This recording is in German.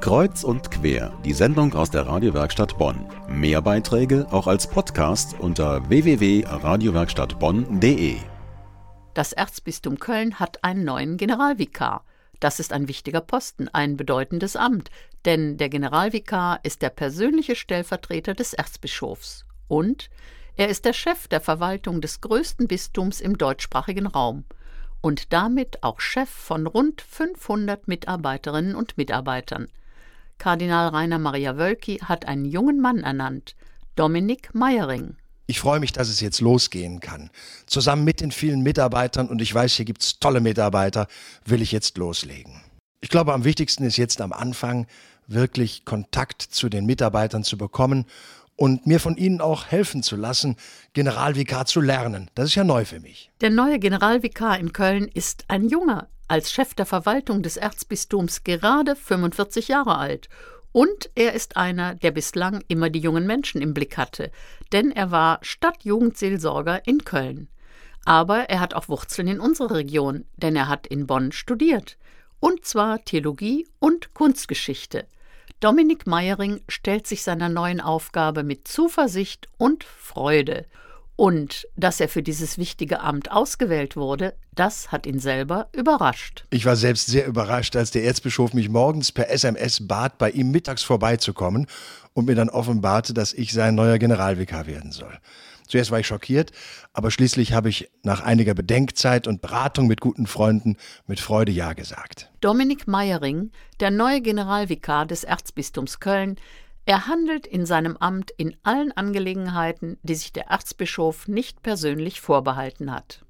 Kreuz und quer, die Sendung aus der Radiowerkstatt Bonn. Mehr Beiträge auch als Podcast unter www.radiowerkstattbonn.de. Das Erzbistum Köln hat einen neuen Generalvikar. Das ist ein wichtiger Posten, ein bedeutendes Amt, denn der Generalvikar ist der persönliche Stellvertreter des Erzbischofs. Und er ist der Chef der Verwaltung des größten Bistums im deutschsprachigen Raum und damit auch Chef von rund 500 Mitarbeiterinnen und Mitarbeitern. Kardinal Rainer Maria Wölki hat einen jungen Mann ernannt, Dominik Meyering. Ich freue mich, dass es jetzt losgehen kann. Zusammen mit den vielen Mitarbeitern, und ich weiß, hier gibt es tolle Mitarbeiter, will ich jetzt loslegen. Ich glaube, am wichtigsten ist jetzt am Anfang wirklich Kontakt zu den Mitarbeitern zu bekommen und mir von Ihnen auch helfen zu lassen, Generalvikar zu lernen. Das ist ja neu für mich. Der neue Generalvikar in Köln ist ein junger, als Chef der Verwaltung des Erzbistums gerade 45 Jahre alt. Und er ist einer, der bislang immer die jungen Menschen im Blick hatte, denn er war Stadtjugendseelsorger in Köln. Aber er hat auch Wurzeln in unserer Region, denn er hat in Bonn studiert. Und zwar Theologie und Kunstgeschichte. Dominik Meyering stellt sich seiner neuen Aufgabe mit Zuversicht und Freude. Und dass er für dieses wichtige Amt ausgewählt wurde, das hat ihn selber überrascht. Ich war selbst sehr überrascht, als der Erzbischof mich morgens per SMS bat, bei ihm mittags vorbeizukommen und mir dann offenbarte, dass ich sein neuer Generalvikar werden soll. Zuerst war ich schockiert, aber schließlich habe ich nach einiger Bedenkzeit und Beratung mit guten Freunden mit Freude Ja gesagt. Dominik Meyering, der neue Generalvikar des Erzbistums Köln, er handelt in seinem Amt in allen Angelegenheiten, die sich der Erzbischof nicht persönlich vorbehalten hat.